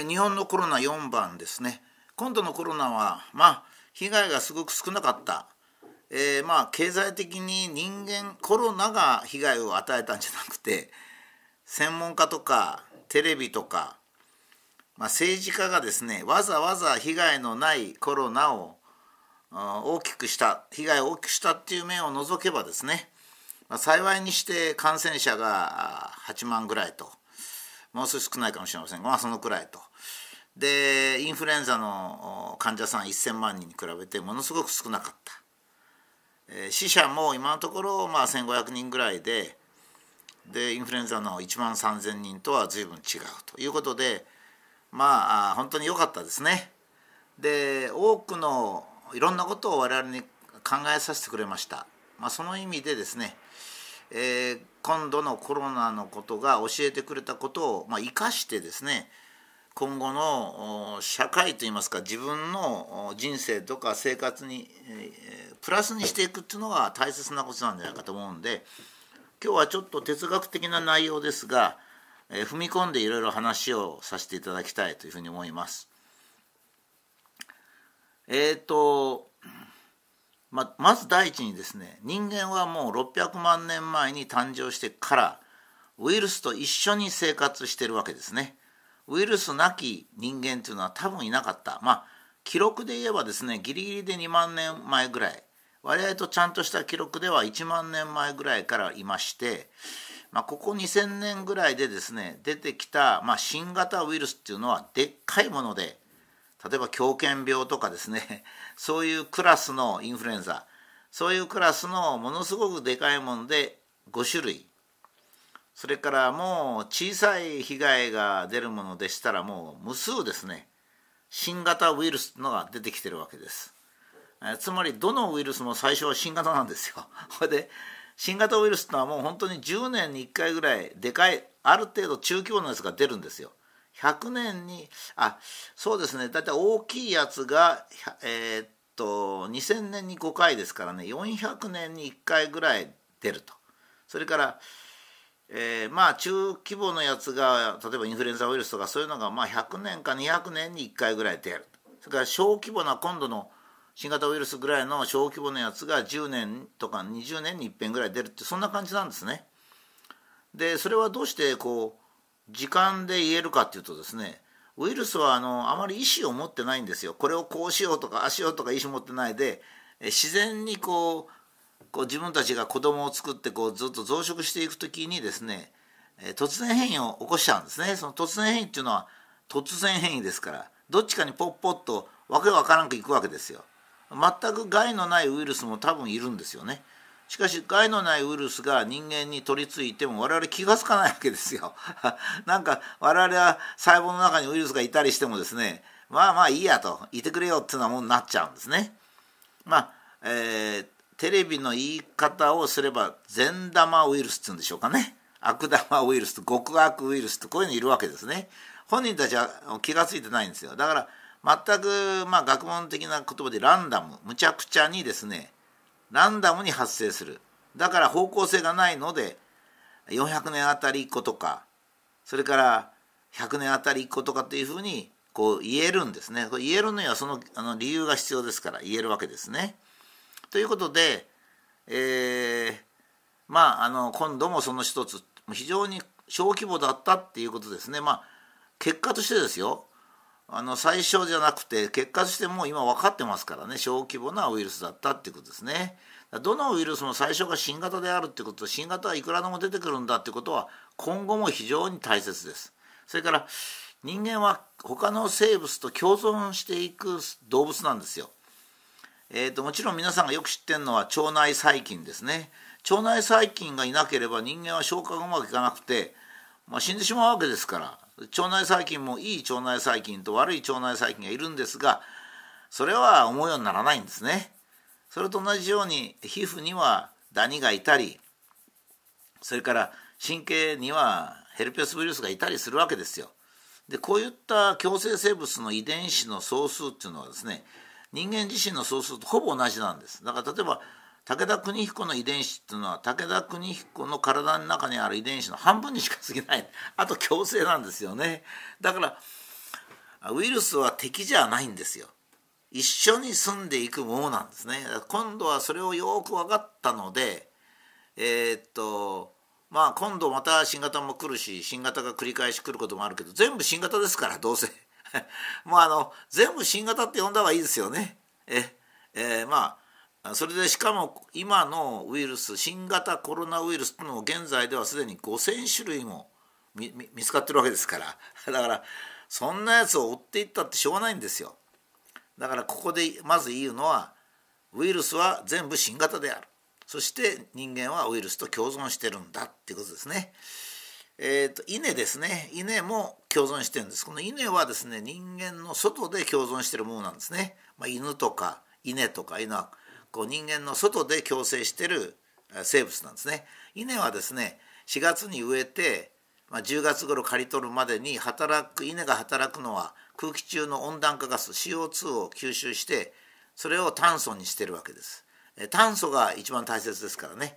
えー、日本のコロナ4番ですね。今度のコロナはまあ被害がすごく少なかった、えー、まあ経済的に人間コロナが被害を与えたんじゃなくて専門家とかテレビとか、まあ、政治家がですねわざわざ被害のないコロナを大きくした被害を大きくしたっていう面を除けばですね、まあ、幸いにして感染者が8万ぐらいと。もう少し少ないかもしれませんが、まあ、そのくらいと。でインフルエンザの患者さん1,000万人に比べてものすごく少なかった、えー、死者も今のところまあ1,500人ぐらいででインフルエンザの1万3,000人とは随分違うということでまあ本当に良かったですね。で多くのいろんなことを我々に考えさせてくれました。まあ、その意味でですね、えー、今度のコロナのことが教えてくれたことを、まあ、生かしてですね今後の社会といいますか自分の人生とか生活にプラスにしていくっていうのが大切なことなんじゃないかと思うんで今日はちょっと哲学的な内容ですが、え踏み込んでいろいろ話をさせていただきたいというふうに思います。えっ、ー、とままず第一にですね人間はもう600万年前に誕生してからウイルスと一緒に生活してるわけですね。ウイルスなき人間というのは多分いなかったまあ記録で言えばですねギリギリで2万年前ぐらい割合とちゃんとした記録では1万年前ぐらいからいまして、まあ、ここ2,000年ぐらいでですね出てきた、まあ、新型ウイルスっていうのはでっかいもので例えば狂犬病とかですね そういうクラスのインフルエンザそういうクラスのものすごくでかいもので5種類それからもう小さい被害が出るものでしたらもう無数ですね新型ウイルスのが出てきてるわけです。つまりどのウイルスも最初は新型なんですよ。これで新型ウイルスってのはもう本当に10年に1回ぐらいでかいある程度中規模のやつが出るんですよ。100年にあそうですね大体大きいやつがえー、っと2000年に5回ですからね400年に1回ぐらい出ると。それからえー、まあ中規模のやつが例えばインフルエンザウイルスとかそういうのがまあ100年か200年に1回ぐらい出るそれから小規模な今度の新型ウイルスぐらいの小規模のやつが10年とか20年に一遍ぐらい出るってそんな感じなんですね。でそれはどうしてこう時間で言えるかっていうとですねウイルスはあのあまり意思を持ってないんですよ。これをこうしようとかああしようとか意思持ってないで自然にこうこう自分たちが子供を作ってこうずっと増殖していく時にですね、突然変異を起こしちゃうんですね。その突然変異っていうのは突然変異ですからどっちかにポッポッとわけわからんくいくわけですよ。全く害のないウイルスも多分いるんですよね。しかし害のないウイルスが人間に取り付いても我々気が付かないわけですよ。なんか我々は細胞の中にウイルスがいたりしてもですねまあまあいいやといてくれよっていうようなもんなっちゃうんですね。まあえーテレビの言い方をすれば善玉ウイルスっていうんでしょうかね。悪玉ウイルスと極悪ウイルスとこういうのいるわけですね。本人たちは気が付いてないんですよ。だから全くまあ学問的な言葉でランダムむちゃくちゃにですねランダムに発生する。だから方向性がないので400年あたり1個とかそれから100年あたり1個とかっていうふうにこう言えるんですね。これ言えるのにはそのあの理由が必要ですから言えるわけですね。ということで、えー、まああの今度もその一つ非常に小規模だったっていうことですね。まあ結果としてですよ。あの最初じゃなくて結果としてもう今分かってますからね小規模なウイルスだったっていうことですね。どのウイルスも最初が新型であるってこと新型はいくらでも出てくるんだってことは今後も非常に大切です。それから人間は他の生物と共存していく動物なんですよ。えーと、もちろん皆さんがよく知ってるのは腸内細菌ですね腸内細菌がいなければ人間は消化がうまくいかなくて、まあ、死んでしまうわけですから腸内細菌もいい腸内細菌と悪い腸内細菌がいるんですがそれは思うようにならないんですね。それと同じように皮膚にはダニがいたりそれから神経にはヘルペスウイルスがいたりするわけですよ。でこういった共生生物の遺伝子の総数っていうのはですね人間自身の総数とほぼ同じなんですだから例えば武田邦彦の遺伝子っていうのは武田邦彦の体の中にある遺伝子の半分にしか過ぎない。あと強制なんですよね。だからウイルスは敵じゃないんですよ。一緒に住んでいくものなんですね。今度はそれをよく分かったのでえー、っとまあ今度また新型も来るし新型が繰り返し来ることもあるけど全部新型ですからどうせ。もうあの全部新型って呼んだ方がいいですよね。ええー、まあそれでしかも今のウイルス新型コロナウイルスっていうのも現在ではすでに5,000種類も見つかってるわけですから。だからそんなやつを追っていったってしょうがないんですよ。だからここでまず言うのはウイルスは全部新型である。そして人間はウイルスと共存してるんだっていうことですね。えーと、稲ですね。稲も共存してるんです。この稲はですね人間の外で共存してるものなんですね、まあ、犬とか稲とか犬はこう人間の外で共生してる生物なんですね稲はですね4月に植えてまあ、10月頃刈り取るまでに働く稲が働くのは空気中の温暖化ガス CO2 を吸収してそれを炭素にしてるわけです。炭素が一番大切ですからね。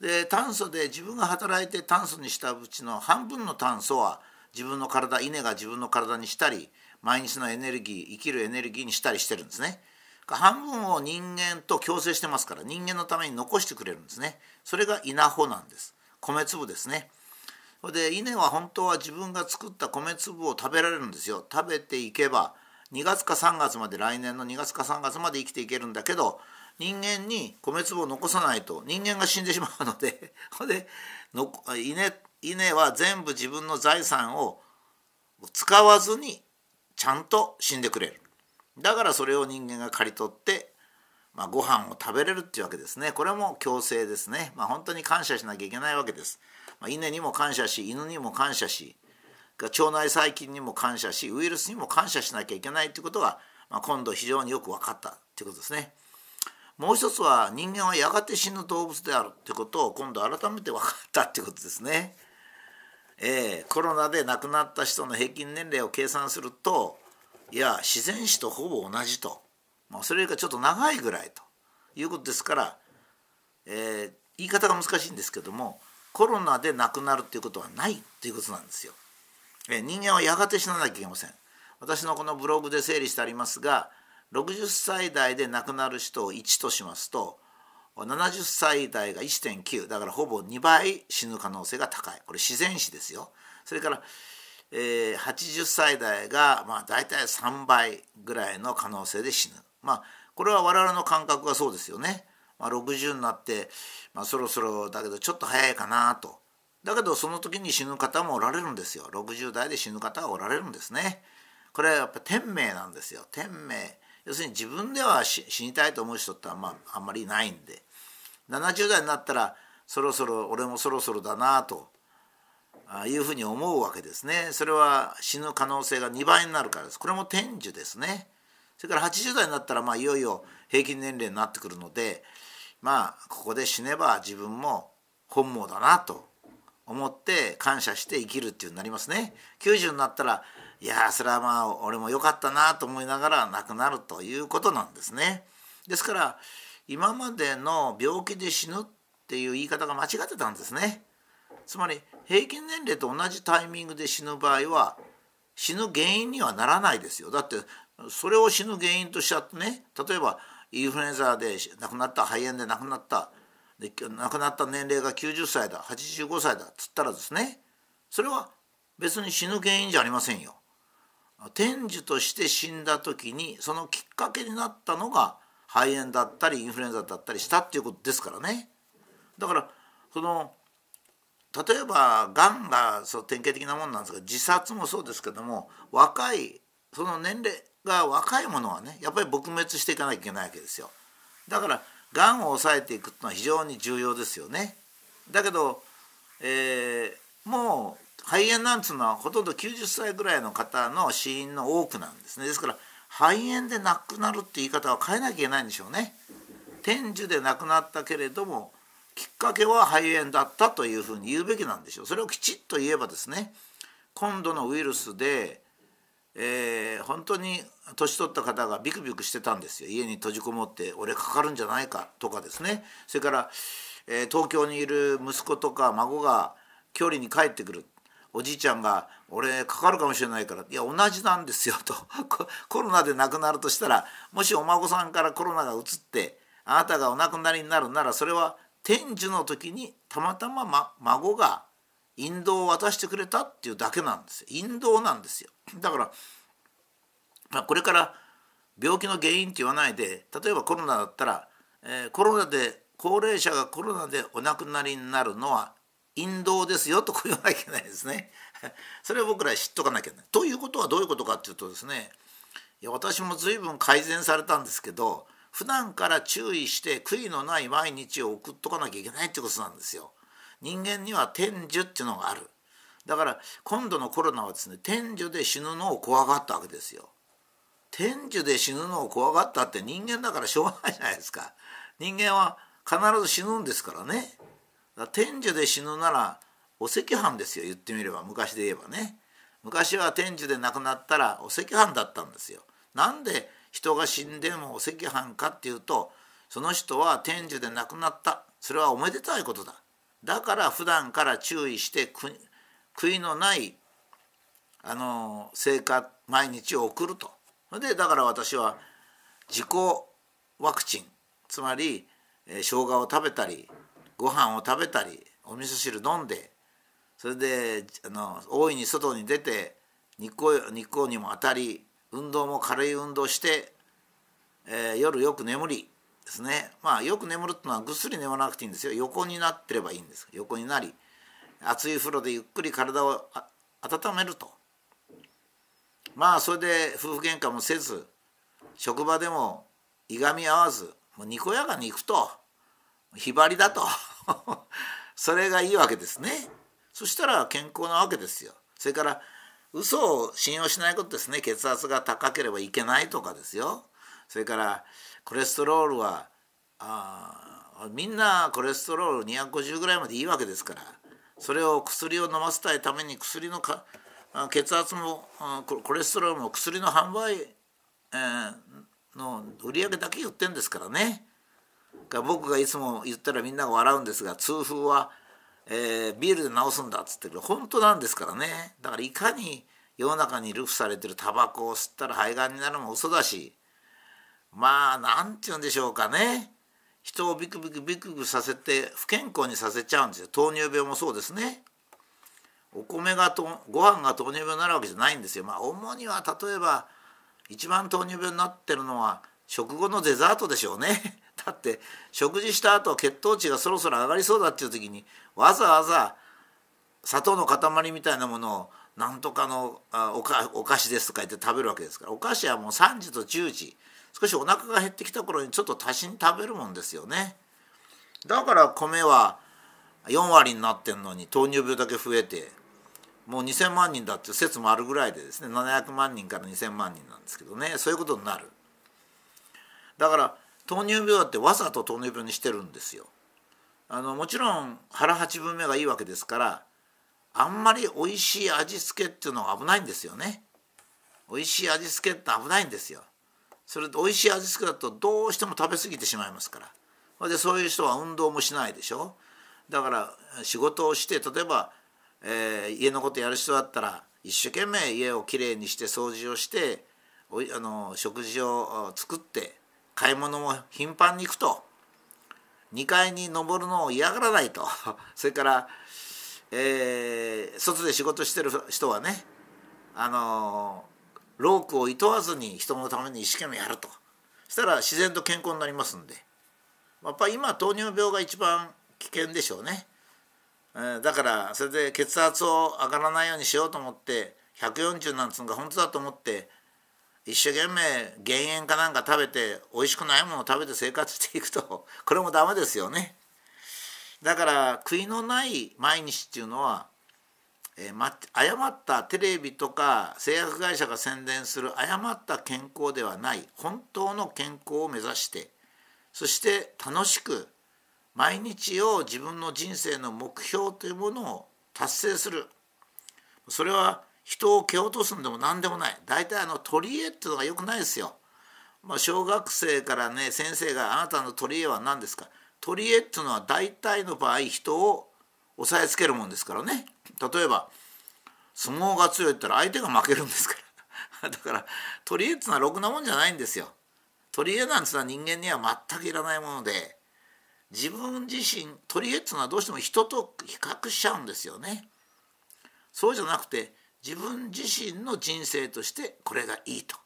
で炭素で自分が働いて炭素にしたうちの半分の炭素は自分の体稲が自分の体にしたり毎日のエネルギー生きるエネルギーにしたりしてるんですね。半分を人間と共生してますから人間のために残してくれるんですね。それが稲穂なんです。米粒ですね。で稲は本当は自分が作った米粒を食べられるんですよ食べていけば2月か3月まで来年の2月か3月まで生きていけるんだけど人間に米粒を残さないと人間が死んでしまうので で稲稲は全部自分の財産を使わずにちゃんと死んでくれるだからそれを人間が刈り取って、まあ、ご飯を食べれるっていうわけですねこれも共生ですね、まあ、本当に感謝しなきゃいけないわけです。まあ、稲にも感謝し犬にも感謝し腸内細菌にも感謝しウイルスにも感謝しなきゃいけないということが、まあ、今度非常によく分かったということですね。もう一つは人間はやがて死ぬ動物であるということを今度改めて分かったということですね。えー、コロナで亡くなった人の平均年齢を計算するといや自然死とほぼ同じと、まあ、それよりかちょっと長いぐらいということですから、えー、言い方が難しいんですけどもコロナで亡くなるっていうことはないっていうことなんですよ。え人間はやがて死ななきゃいけません。私のこのブログで整理してありますが60歳代で亡くなる人を1としますと70歳代が1.9だからほぼ2倍死ぬ可能性が高いこれ自然死ですよ。それから、えー、80歳代がまあ大体3倍ぐらいの可能性で死ぬ。まあこれは我々の感覚がそうですよね。まあ、60になって、まあ、そろそろだけどちょっと早いかなと。だけどその時に死ぬ方もおられるんですよ。60代で死ぬ方がおられるんですね。これはやっぱ天命なんですよ。天命。要するに自分では死にたいと思う人ってあん,、まあ、んまりないんで。70代になったらそろそろ俺もそろそろだなと。いうふうに思うわけですねそれは死ぬ可能性が2倍になるからですこれも天寿ですねそれから80代になったらまあいよいよ平均年齢になってくるのでまあここで死ねば自分も本望だなと思って感謝して生きるっていうになりますね。90になったらいやそれはまあ俺も良かったなと思いながら亡くなるということなんですね。ですから今までの病気で死ぬっていう言い方が間違ってたんですね。つまり平均年齢と同じタイミングで死ぬ場合は死ぬ原因にはならないですよ。だってそれを死ぬ原因としちゃってね例えばインフルエンザで亡くなった肺炎で亡くなったで亡くなった年齢が90歳だ85歳だっつったらですねそれは別に死ぬ原因じゃありませんよ。天寿として死んだ時にそのきっかけになったのが肺炎だったりインフルエンザだったりしたっていうことですからね。だからその例えばがんがそう典型的なもんなんですが自殺もそうですけども若いその年齢が若いものはねやっぱり撲滅していかなきゃいけないわけですよ。だからがんを抑えていくのは非常に重要ですよね。だけど、えー、もう肺炎なんつうのはほとんど90歳ぐらいの方の死因の多くなんですね。ですから肺炎で亡くなるって言い方は変えなきゃいけないんでしょうね。天寿で亡くなったけれどもきっかけは肺炎だったというふうに言うべきなんでしょう。それをきちっと言えばですね今度のウイルスでえー、本当に年取った方がビクビクしてたんですよ。家に閉じこもって俺かかるんじゃないかとかですね。それから、えー、東京にいる息子とか孫が距離に帰ってくる。おじいちゃんが「俺かかるかもしれないから」いや同じなんですよと。コロナで亡くなるとしたらもしお孫さんからコロナがうつってあなたがお亡くなりになるならそれは天寿の時にたまたま、ま、孫が引導を渡してくれたっていうだけなんですよ引導なんですよ だから、まあ、これから病気の原因って言わないで例えばコロナだったら、えー、コロナで高齢者がコロナでお亡くなりになるのは引導ですよとこう言わなきゃいけないですね。それを僕ら知っとかなきゃいけない。ということはどういうことかっていうとですねいや私も随分改善されたんですけど普段から注意して悔いのない毎日を送っとかなきゃいけないってことなんですよ。人間には天寿っていうのがある。だから今度のコロナはですね天寿で死ぬのを怖がったわけですよ。天寿で死ぬのを怖がったって人間だからしょうがないじゃないですか。人間は必ず死ぬんですからね。ら天寿で死ぬならお赤飯ですよ言ってみれば昔で言えばね昔は天寿で亡くなったらお赤飯だったんですよなんで人が死んでもお赤飯かっていうとその人は天寿で亡くなった。それはおめでたいことだ。だから普段から注意して悔いのないあの生活毎日を送ると。でだから私は自己ワクチン。つまり、えー、生姜を食べたりご飯を食べたりお味噌汁飲んでそれであの大いに外に出て日光日光にも当たり運動も軽い運動して、えー、夜よく眠りですね。まあよく眠るっていうのはぐっすり眠らなくていいんですよ。横になってればいいんです。横になり熱い風呂でゆっくり体を温めると。まあそれで夫婦喧嘩もせず職場でもいがみ合わずもうにこやかに行くとひばりだと。それがいいわけですね。そしたら健康なわけですよ。それから嘘を信用しないことですね。血圧が高ければいけないとかですよ。それからコレステロールはあみんなコレステロール250ぐらいまでいいわけですから。それを薬を飲ませたいために薬のか血圧もコレステロールも薬の販売、えー、の売り上げだけ言ってんですからね。僕がいつも言ったらみんなが笑うんですが痛風は、えー、ビールで治すんだっつってる本当なんですからね。だからいかに世の中に流布されてるタバコを吸ったら肺がんになるのも嘘だしまあ何て言うんでしょうかね。人をビクビクビクビクさせて不健康にさせちゃうんですよ。糖尿病もそうですね。お米がとご飯が糖尿病になるわけじゃないんですよ。まあ主には例えば一番糖尿病になってるのは食後のデザートでしょうね。だって食事した後血糖値がそろそろ上がりそうだっていう時にわざわざ砂糖の塊みたいなものをなんとかのあおかお菓子ですとか言って食べるわけですからお菓子はもう3時と10時少しお腹が減ってきた頃にちょっと足しに食べるもんですよねだから米は4割になってんのに糖尿病だけ増えてもう2,000万人だって説もあるぐらいでですね700万人から2,000万人なんですけどねそういうことになるだから糖尿病だってわざと糖尿病にしてるんですよ。あのもちろん腹八分目がいいわけですからあんまり美味しい味付けっていうのは危ないんですよね。美味しい味付けって危ないんですよ。それで美味しい味付けだとどうしても食べ過ぎてしまいますから。でそういう人は運動もしないでしょ。だから仕事をして例えば、えー、家のことやる人だったら一生懸命家をきれいにして掃除をしておあの食事を作って買い物も頻繁に行くと2階に登るのを嫌がらないと。それから、えー、外で仕事してる人はねあのロークをいとわずに人のために一生懸命やると。したら自然と健康になりますんで。やっぱ今糖尿病が一番危険でしょうね、えー、だからそれで血圧を上がらないようにしようと思って140なんつうのが本当だと思って一生懸命減塩かなんか食べて美味しくないものを食べて生活していくと これもダメですよね。だから悔いのない毎日っていうのは、えーま、誤ったテレビとか製薬会社が宣伝する誤った健康ではない本当の健康を目指してそして楽しく毎日を自分の人生の目標というものを達成するそれは人を蹴落とすんでも何でもない。大体あの取り柄っていうのがよくないですよ。まあ、小学生からね先生が「あなたの取り柄は何ですか?」取り柄っていうのは大体の場合人を押さえつけるもんですからね。例えば相撲が強いったら相手が負けるんですから。だから取り柄っていうのはろくなもんじゃないんですよ。取り柄なんていうのは人間には全くいらないもので自分自身取り柄っていうのはどうしても人と比較しちゃうんですよね。そうじゃなくて自分自身の人生としてこれがいいと。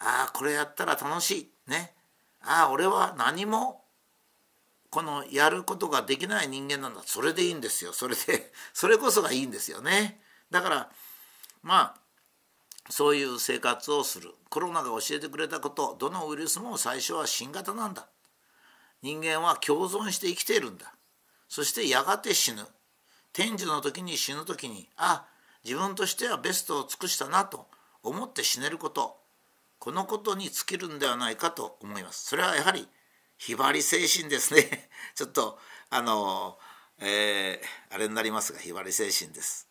ああこれやったら楽しい。ね。ああ俺は何もこのやることができない人間なんだ。それでいいんですよ。それで それこそがいいんですよね。だからまあそういう生活をする。コロナが教えてくれたことどのウイルスも最初は新型なんだ。人間は共存して生きているんだ。そしてやがて死ぬ。天寿の時に死ぬ時にあ自分としてはベストを尽くしたなと思って死ねることこのことに尽きるんではないかと思います。それはやはりひばり精神ですね。ちょっとあの、えー、あれになりますがひばり精神です。